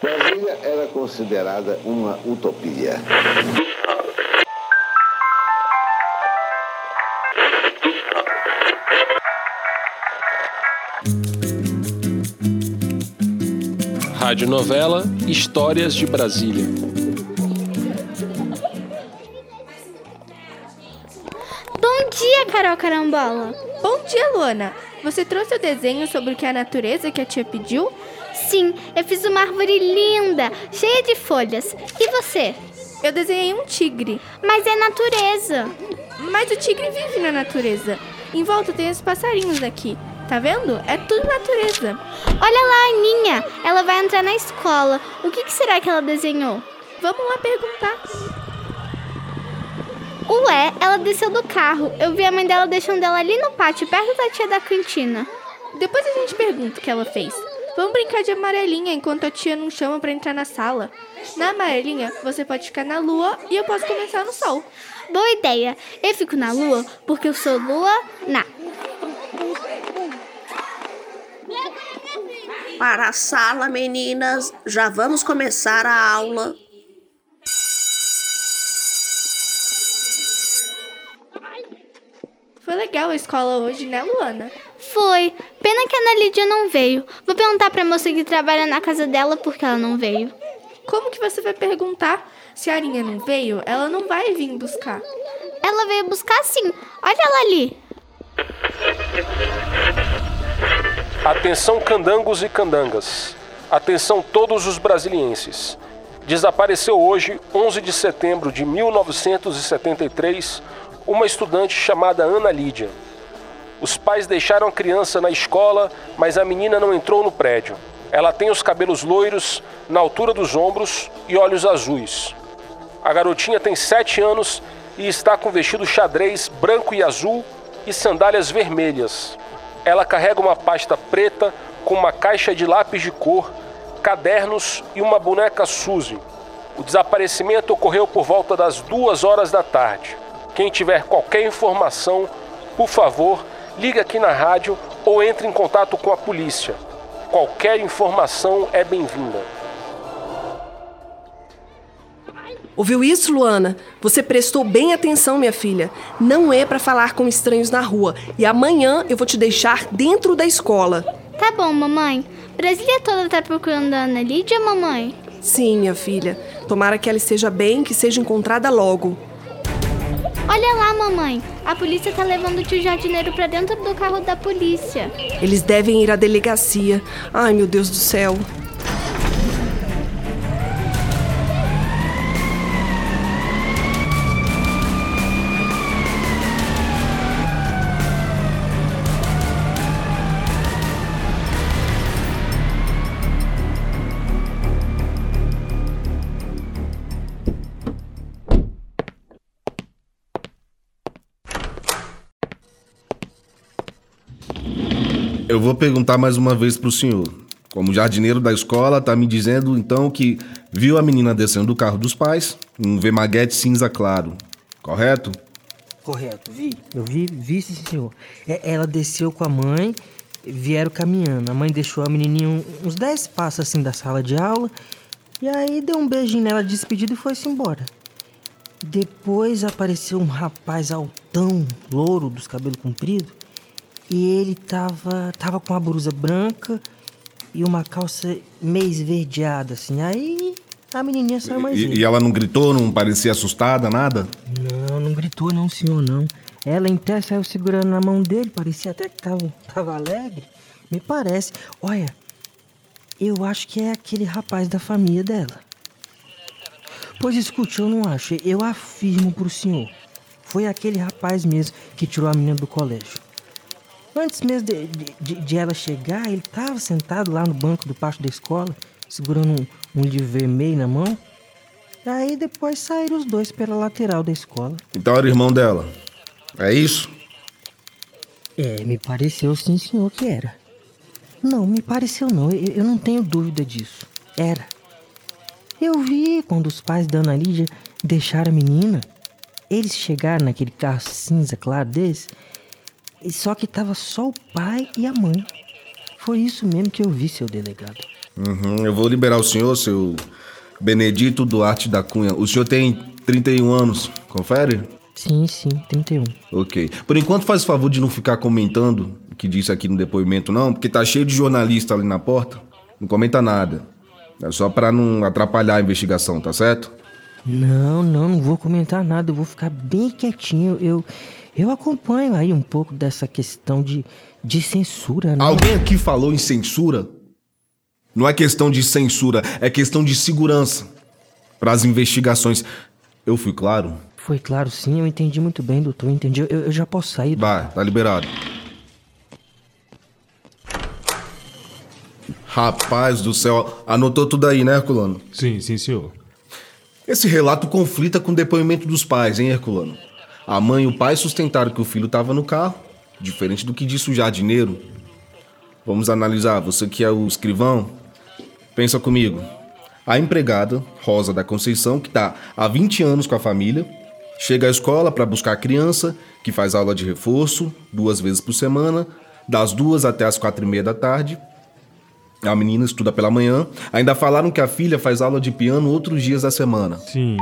Brasília era considerada uma utopia. Rádio Novela Histórias de Brasília. Bom dia, Carol Carambola. Bom dia, Luana. Você trouxe o desenho sobre o que a natureza que a tia pediu? Sim, eu fiz uma árvore linda, cheia de folhas. E você? Eu desenhei um tigre. Mas é natureza. Mas o tigre vive na natureza. Em volta tem os passarinhos aqui. Tá vendo? É tudo natureza. Olha lá a Aninha. Ela vai entrar na escola. O que, que será que ela desenhou? Vamos lá perguntar. Ué, ela desceu do carro. Eu vi a mãe dela deixando ela ali no pátio, perto da tia da cantina. Depois a gente pergunta o que ela fez. Vamos brincar de amarelinha enquanto a tia não chama para entrar na sala. Na amarelinha, você pode ficar na lua e eu posso começar no sol. Boa ideia. Eu fico na lua porque eu sou lua na. Para a sala, meninas. Já vamos começar a aula. Foi legal a escola hoje, né, Luana? Foi. Pena que a Ana Lídia não veio. Vou perguntar pra moça que trabalha na casa dela porque ela não veio. Como que você vai perguntar? Se a Arinha não veio, ela não vai vir buscar. Ela veio buscar sim. Olha ela ali. Atenção candangos e candangas. Atenção todos os brasilienses. Desapareceu hoje, 11 de setembro de 1973, uma estudante chamada Ana Lídia. Os pais deixaram a criança na escola, mas a menina não entrou no prédio. Ela tem os cabelos loiros, na altura dos ombros e olhos azuis. A garotinha tem sete anos e está com vestido xadrez branco e azul e sandálias vermelhas. Ela carrega uma pasta preta com uma caixa de lápis de cor, cadernos e uma boneca Suzy. O desaparecimento ocorreu por volta das duas horas da tarde. Quem tiver qualquer informação, por favor, ligue aqui na rádio ou entre em contato com a polícia. Qualquer informação é bem-vinda. Ouviu isso, Luana? Você prestou bem atenção, minha filha. Não é para falar com estranhos na rua. E amanhã eu vou te deixar dentro da escola. Tá bom, mamãe. Brasília toda tá procurando a Ana Lídia, mamãe? Sim, minha filha. Tomara que ela esteja bem e que seja encontrada logo. Olha lá, mamãe. A polícia tá levando o tio jardineiro pra dentro do carro da polícia. Eles devem ir à delegacia. Ai, meu Deus do céu. Eu vou perguntar mais uma vez pro senhor. Como jardineiro da escola, tá me dizendo então que viu a menina descendo do carro dos pais, um Vemaguete cinza claro, correto? Correto, vi. Eu vi, vi sim, senhor. É, ela desceu com a mãe, vieram caminhando. A mãe deixou a menininha uns 10 passos assim da sala de aula, e aí deu um beijinho nela de despedida e foi-se embora. Depois apareceu um rapaz altão, louro, dos cabelos compridos, e ele tava, tava com uma blusa branca e uma calça meio esverdeada, assim. Aí a menininha saiu mais E, e ela não gritou, não parecia assustada, nada? Não, não gritou não, senhor, não. Ela em pé saiu segurando na mão dele, parecia até que tava, tava alegre. Me parece. Olha, eu acho que é aquele rapaz da família dela. Pois escute, eu não acho. Eu afirmo pro senhor. Foi aquele rapaz mesmo que tirou a menina do colégio. Antes mesmo de, de, de ela chegar, ele estava sentado lá no banco do pátio da escola, segurando um, um livro vermelho na mão. Aí depois saíram os dois pela lateral da escola. Então era irmão dela. É isso? É, me pareceu sim, senhor, que era. Não, me pareceu não. Eu, eu não tenho dúvida disso. Era. Eu vi quando os pais da Ana Lídia deixaram a menina. Eles chegaram naquele carro cinza claro desse, e só que tava só o pai e a mãe. foi isso mesmo que eu vi, seu delegado. Uhum, eu vou liberar o senhor, seu Benedito Duarte da Cunha. O senhor tem 31 anos, confere? Sim, sim, 31. Ok. Por enquanto, faz favor de não ficar comentando o que disse aqui no depoimento, não, porque tá cheio de jornalista ali na porta. Não comenta nada. É só pra não atrapalhar a investigação, tá certo? Não, não, não vou comentar nada, eu vou ficar bem quietinho. Eu, eu acompanho aí um pouco dessa questão de, de censura, né? Alguém aqui falou em censura? Não é questão de censura, é questão de segurança para as investigações. Eu fui claro? Foi claro, sim, eu entendi muito bem, doutor. Eu entendi. Eu, eu já posso sair. Vai, tá liberado. Rapaz do céu, anotou tudo aí, né, Herculano? Sim, sim, senhor. Esse relato conflita com o depoimento dos pais, hein, Herculano? A mãe e o pai sustentaram que o filho estava no carro, diferente do que disse o jardineiro. Vamos analisar, você que é o escrivão, pensa comigo. A empregada, Rosa da Conceição, que está há 20 anos com a família, chega à escola para buscar a criança, que faz aula de reforço duas vezes por semana, das duas até as quatro e meia da tarde, a menina estuda pela manhã. Ainda falaram que a filha faz aula de piano outros dias da semana. Sim.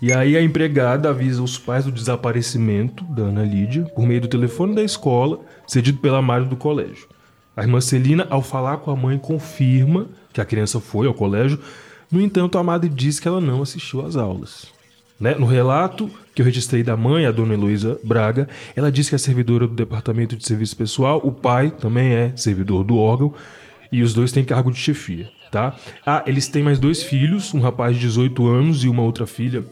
E aí a empregada avisa os pais do desaparecimento da Ana Lídia por meio do telefone da escola, cedido pela Mário do colégio. A irmã Celina, ao falar com a mãe, confirma que a criança foi ao colégio. No entanto, a madre diz que ela não assistiu às aulas. Né? No relato que eu registrei da mãe, a dona Heloísa Braga, ela diz que é servidora do Departamento de Serviço Pessoal, o pai também é servidor do órgão, e os dois têm cargo de chefia, tá? Ah, eles têm mais dois filhos, um rapaz de 18 anos e uma outra filha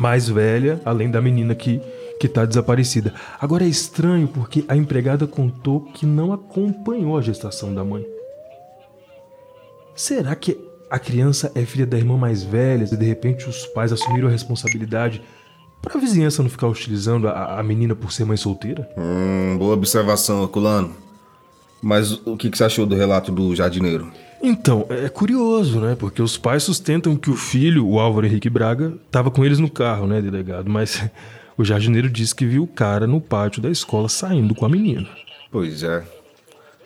mais velha, além da menina que que tá desaparecida. Agora é estranho porque a empregada contou que não acompanhou a gestação da mãe. Será que a criança é filha da irmã mais velha e de repente os pais assumiram a responsabilidade para a vizinhança não ficar hostilizando a, a menina por ser mãe solteira? Hum, boa observação, Herculano. Mas o que, que você achou do relato do jardineiro? Então, é curioso, né? Porque os pais sustentam que o filho, o Álvaro Henrique Braga, estava com eles no carro, né, delegado? Mas o jardineiro disse que viu o cara no pátio da escola saindo com a menina. Pois é.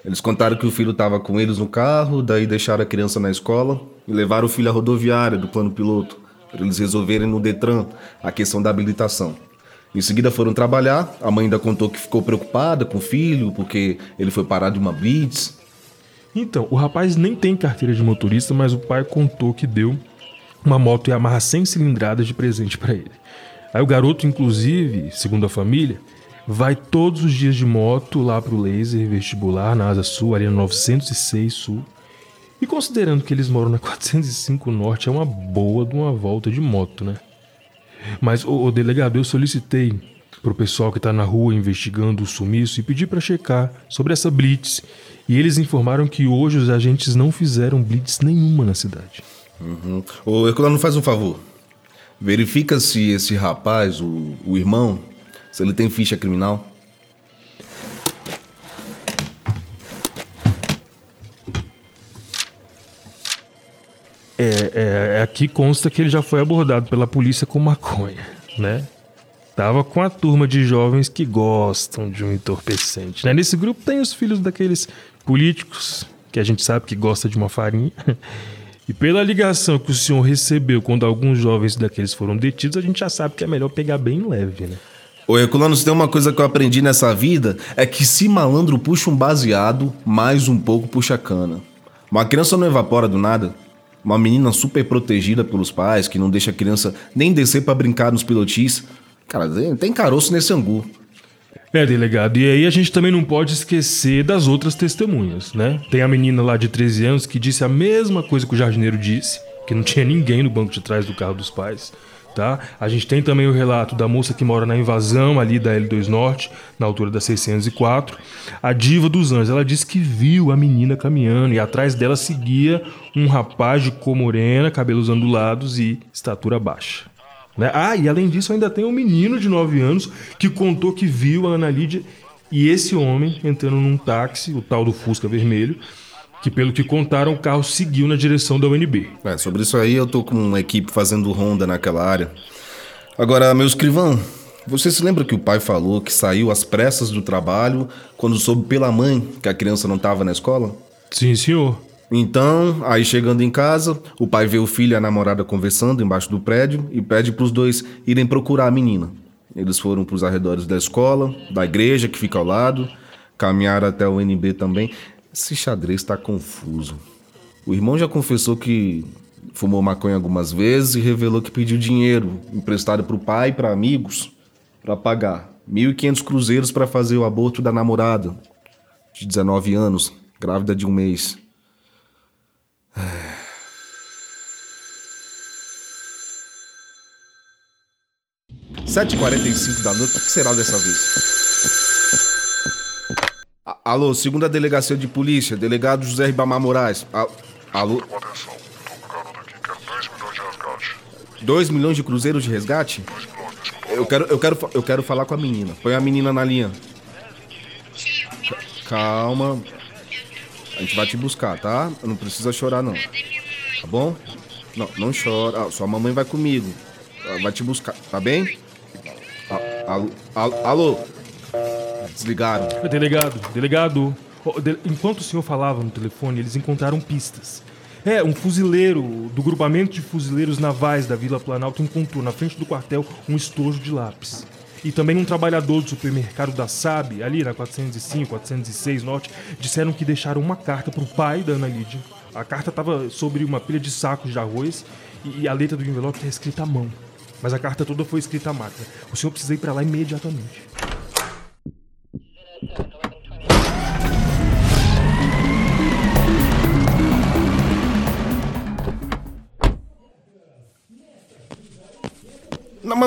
Eles contaram que o filho estava com eles no carro, daí deixaram a criança na escola e levaram o filho à rodoviária do plano piloto, para eles resolverem no Detran a questão da habilitação. Em seguida foram trabalhar, a mãe ainda contou que ficou preocupada com o filho, porque ele foi parar de uma blitz. Então, o rapaz nem tem carteira de motorista, mas o pai contou que deu uma moto Yamaha 100 cilindradas de presente para ele. Aí o garoto, inclusive, segundo a família, vai todos os dias de moto lá pro laser vestibular na Asa Sul, no 906 Sul. E considerando que eles moram na 405 Norte, é uma boa de uma volta de moto, né? Mas, o delegado, eu solicitei pro pessoal que tá na rua investigando o sumiço e pedi para checar sobre essa blitz. E eles informaram que hoje os agentes não fizeram blitz nenhuma na cidade. Uhum. Ô, Herculano, faz um favor. Verifica se esse rapaz, o, o irmão, se ele tem ficha criminal. É, é, aqui consta que ele já foi abordado pela polícia com maconha, né? Tava com a turma de jovens que gostam de um entorpecente. Né? Nesse grupo tem os filhos daqueles políticos que a gente sabe que gosta de uma farinha. E pela ligação que o senhor recebeu quando alguns jovens daqueles foram detidos, a gente já sabe que é melhor pegar bem leve, né? Ô, Herculano, se tem uma coisa que eu aprendi nessa vida, é que se malandro puxa um baseado, mais um pouco puxa cana. Uma criança não evapora do nada. Uma menina super protegida pelos pais, que não deixa a criança nem descer para brincar nos pilotis. Cara, tem caroço nesse angu. É, delegado. E aí a gente também não pode esquecer das outras testemunhas, né? Tem a menina lá de 13 anos que disse a mesma coisa que o jardineiro disse, que não tinha ninguém no banco de trás do carro dos pais. Tá? A gente tem também o relato da moça que mora na invasão ali da L2 Norte, na altura da 604. A diva dos anjos, ela disse que viu a menina caminhando e atrás dela seguia um rapaz de cor morena, cabelos ondulados e estatura baixa. Né? Ah, e além disso, ainda tem um menino de 9 anos que contou que viu a Ana Lídia e esse homem entrando num táxi, o tal do Fusca Vermelho, que pelo que contaram, o carro seguiu na direção da UNB. É, sobre isso aí eu tô com uma equipe fazendo ronda naquela área. Agora, meu escrivão, você se lembra que o pai falou que saiu às pressas do trabalho quando soube pela mãe que a criança não estava na escola? Sim, senhor. Então, aí chegando em casa, o pai vê o filho e a namorada conversando embaixo do prédio e pede para os dois irem procurar a menina. Eles foram para os arredores da escola, da igreja que fica ao lado, caminharam até o NB também. Esse xadrez está confuso. O irmão já confessou que fumou maconha algumas vezes e revelou que pediu dinheiro emprestado para o pai e para amigos para pagar 1.500 cruzeiros para fazer o aborto da namorada, de 19 anos, grávida de um mês. 7h45 da noite, o que será dessa vez? Alô, segunda delegacia de polícia, delegado José Ribamar Moraes. Alô? Atenção, tô com o garoto aqui, quero 2 milhões de resgate. 2 milhões de cruzeiros de resgate? Eu quero, eu, quero, eu quero falar com a menina. Põe a menina na linha. Ca- Calma. A gente vai te buscar, tá? Não precisa chorar, não. Tá bom? Não, não chora. Ah, sua mamãe vai comigo. Ela vai te buscar, tá bem? Alô? Alô? Desligaram. Delegado, delegado. Enquanto o senhor falava no telefone, eles encontraram pistas. É, um fuzileiro do grupamento de fuzileiros navais da Vila Planalto encontrou na frente do quartel um estojo de lápis. E também um trabalhador do supermercado da SAB, ali na 405, 406 Norte, disseram que deixaram uma carta pro pai da Ana Lídia. A carta estava sobre uma pilha de sacos de arroz e e a letra do envelope está escrita à mão. Mas a carta toda foi escrita à máquina. O senhor precisa ir para lá imediatamente.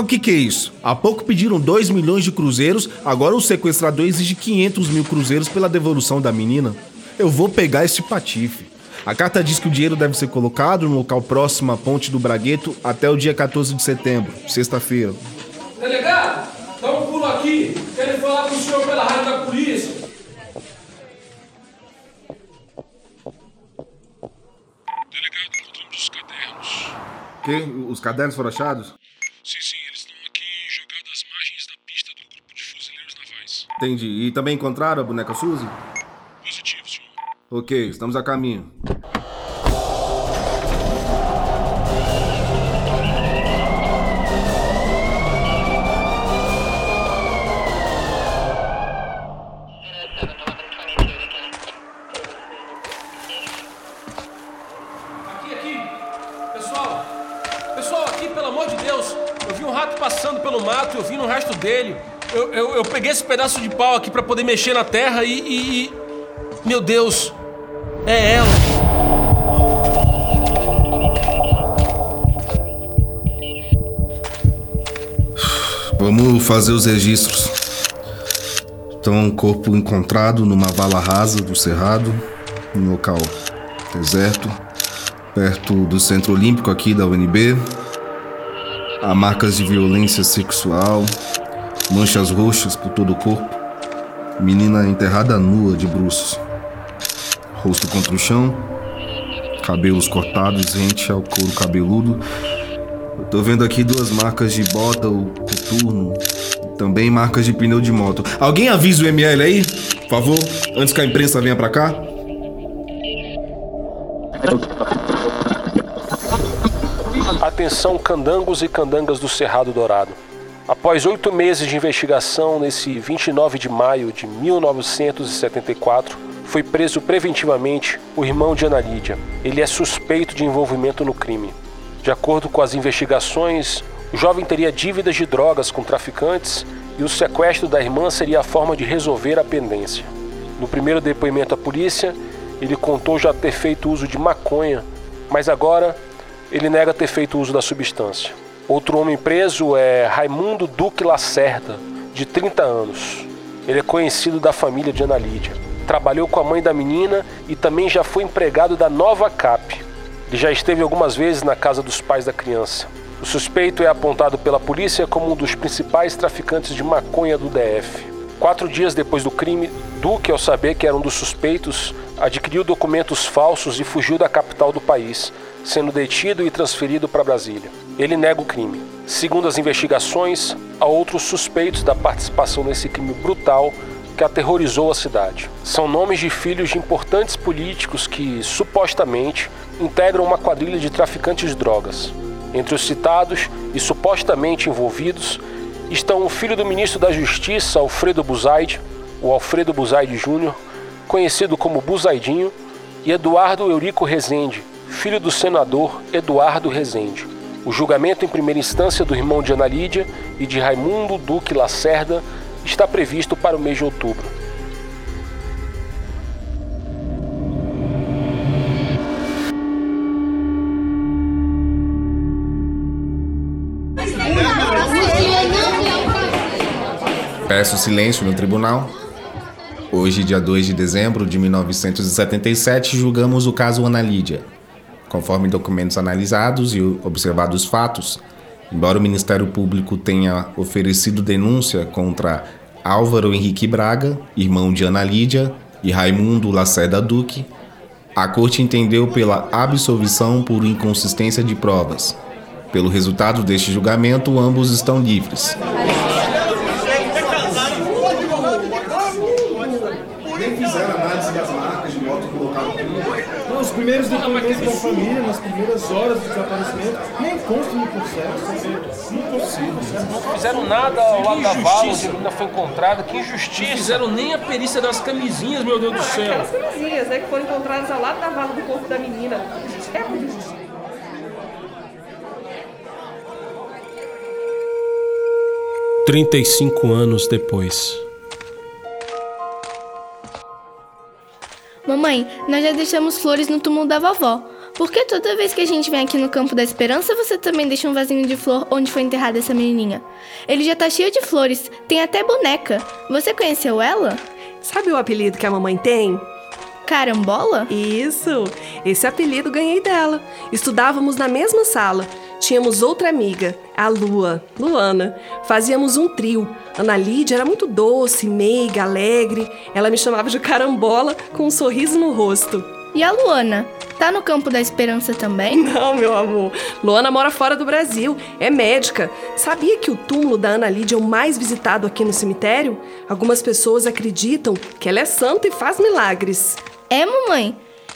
O que, que é isso? Há pouco pediram 2 milhões de cruzeiros, agora o sequestrador exige 500 mil cruzeiros pela devolução da menina. Eu vou pegar esse patife. A carta diz que o dinheiro deve ser colocado no local próximo à ponte do Bragueto até o dia 14 de setembro, sexta-feira. Delegado, dá um pulo aqui. Quero falar com o senhor pela rádio da polícia. Delegado, encontramos os cadernos. Que? Os cadernos foram achados? Sim, sim, eles estão aqui jogados às margens da pista do grupo de fuzileiros navais. Entendi. E também encontraram a boneca Suzy? Positivo, senhor. Ok, estamos a caminho. Aqui, aqui. Pessoal, pessoal, aqui, pelo amor de Deus. Eu vi um rato passando pelo mato, eu vi no rastro dele. Eu, eu, eu peguei esse pedaço de pau aqui pra poder mexer na terra e, e- e- Meu Deus! É ela! Vamos fazer os registros. Então, um corpo encontrado numa vala rasa do Cerrado, em local deserto, perto do Centro Olímpico aqui da UNB. Há marcas de violência sexual, manchas roxas por todo o corpo. Menina enterrada nua de bruços. Rosto contra o chão, cabelos cortados rente ao couro cabeludo. Eu tô vendo aqui duas marcas de bota ou coturno. Também marcas de pneu de moto. Alguém avisa o ML aí? Por favor, antes que a imprensa venha pra cá. Atenção, candangos e candangas do Cerrado Dourado. Após oito meses de investigação, nesse 29 de maio de 1974, foi preso preventivamente o irmão de Ana Lídia. Ele é suspeito de envolvimento no crime. De acordo com as investigações, o jovem teria dívidas de drogas com traficantes e o sequestro da irmã seria a forma de resolver a pendência. No primeiro depoimento à polícia, ele contou já ter feito uso de maconha, mas agora ele nega ter feito uso da substância. Outro homem preso é Raimundo Duque Lacerda, de 30 anos. Ele é conhecido da família de Ana Lídia. Trabalhou com a mãe da menina e também já foi empregado da Nova Cap. Ele já esteve algumas vezes na casa dos pais da criança. O suspeito é apontado pela polícia como um dos principais traficantes de maconha do DF. Quatro dias depois do crime, Duque, ao saber que era um dos suspeitos, adquiriu documentos falsos e fugiu da capital do país, sendo detido e transferido para Brasília. Ele nega o crime. Segundo as investigações, há outros suspeitos da participação nesse crime brutal que aterrorizou a cidade. São nomes de filhos de importantes políticos que, supostamente, integram uma quadrilha de traficantes de drogas. Entre os citados e supostamente envolvidos estão o filho do ministro da Justiça, Alfredo Buzaide, o Alfredo Buzaide Júnior, conhecido como Buzaidinho, e Eduardo Eurico Rezende, filho do senador Eduardo Rezende. O julgamento em primeira instância do irmão de Ana Lídia e de Raimundo Duque Lacerda está previsto para o mês de outubro. Peço silêncio no tribunal. Hoje, dia 2 de dezembro de 1977, julgamos o caso Ana Lídia. Conforme documentos analisados e observados fatos, embora o Ministério Público tenha oferecido denúncia contra Álvaro Henrique Braga, irmão de Ana Lídia, e Raimundo Lacerda Duque, a Corte entendeu pela absolvição por inconsistência de provas. Pelo resultado deste julgamento, ambos estão livres. Os primeiros depoimentos da família, nas primeiras horas do desaparecimento, nem consta no processo. Impossível. Não fizeram nada ao lado da vala onde a menina foi encontrada. Que Não injustiça! fizeram nem a perícia das camisinhas, meu Deus do céu. Aquelas camisinhas, né, que foram encontradas ao lado da vala do corpo da menina. É muito. Trinta e cinco anos depois. Mamãe, nós já deixamos flores no túmulo da vovó. Por que toda vez que a gente vem aqui no Campo da Esperança, você também deixa um vasinho de flor onde foi enterrada essa menininha? Ele já tá cheio de flores, tem até boneca. Você conheceu ela? Sabe o apelido que a mamãe tem? Carambola? Isso! Esse apelido ganhei dela. Estudávamos na mesma sala. Tínhamos outra amiga, a Lua, Luana. Fazíamos um trio. Ana Lídia era muito doce, meiga, alegre. Ela me chamava de carambola com um sorriso no rosto. E a Luana? Tá no Campo da Esperança também? Não, meu amor. Luana mora fora do Brasil, é médica. Sabia que o túmulo da Ana Lídia é o mais visitado aqui no cemitério? Algumas pessoas acreditam que ela é santa e faz milagres. É, mamãe?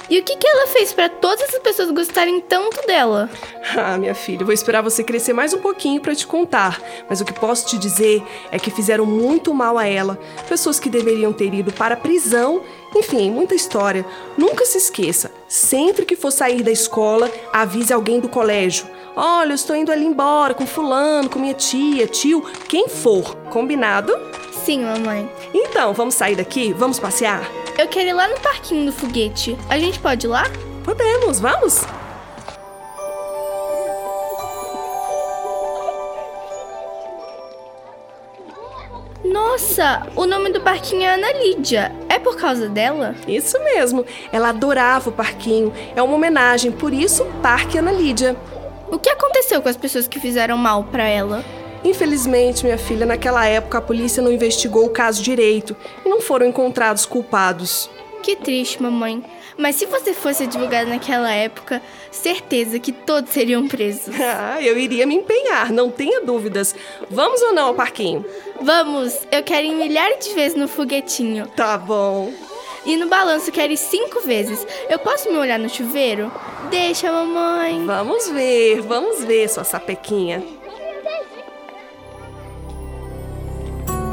E o que, que ela fez para todas as pessoas gostarem tanto dela? Ah, minha filha, vou esperar você crescer mais um pouquinho para te contar. Mas o que posso te dizer é que fizeram muito mal a ela. Pessoas que deveriam ter ido para a prisão. Enfim, muita história. Nunca se esqueça. Sempre que for sair da escola, avise alguém do colégio. Olha, eu estou indo ali embora com fulano, com minha tia, tio, quem for. Combinado? Sim, mamãe. Então, vamos sair daqui? Vamos passear? Eu quero ir lá no parquinho do foguete. A gente pode ir lá? Podemos, vamos? Nossa, o nome do parquinho é Ana Lídia. É por causa dela? Isso mesmo. Ela adorava o parquinho. É uma homenagem, por isso, Parque Ana Lídia. O que aconteceu com as pessoas que fizeram mal pra ela? Infelizmente, minha filha, naquela época a polícia não investigou o caso direito e não foram encontrados culpados. Que triste, mamãe. Mas se você fosse advogada naquela época, certeza que todos seriam presos. Ah, eu iria me empenhar, não tenha dúvidas. Vamos ou não ao parquinho? Vamos, eu quero ir milhares de vezes no foguetinho. Tá bom. E no balanço quero ir cinco vezes. Eu posso me olhar no chuveiro? Deixa, mamãe. Vamos ver, vamos ver, sua sapequinha.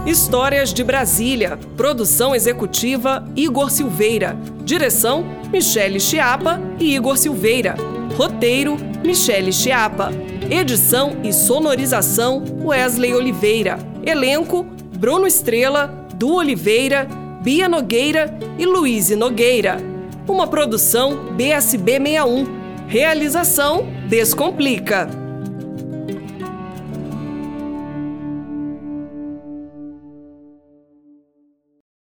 Histórias de Brasília. Produção executiva Igor Silveira. Direção Michele Chiapa e Igor Silveira. Roteiro Michele Chiapa. Edição e sonorização Wesley Oliveira. Elenco Bruno Estrela, Du Oliveira, Bia Nogueira e Luiz Nogueira. Uma produção BSB 61. Realização Descomplica.